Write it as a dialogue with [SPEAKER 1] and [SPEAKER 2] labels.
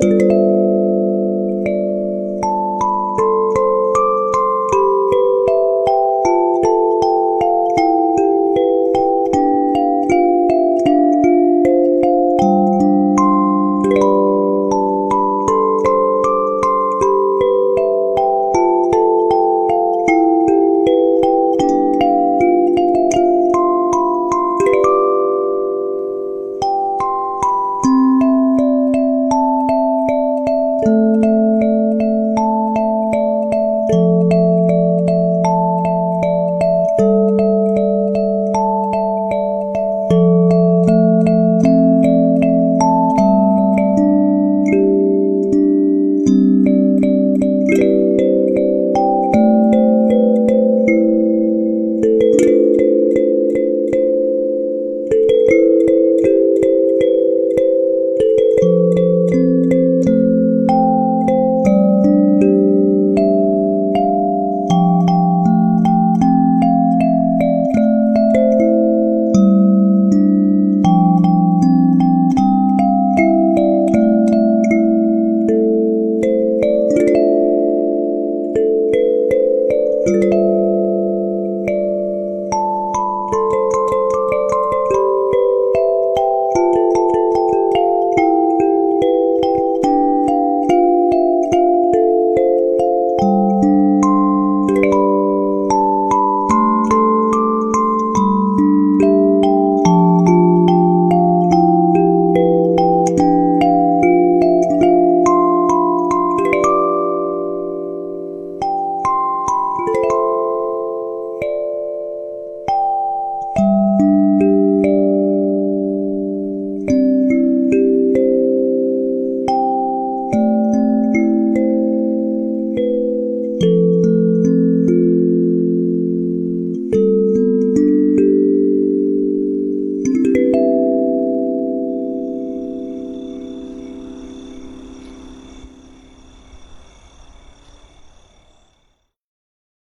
[SPEAKER 1] Música Thank you.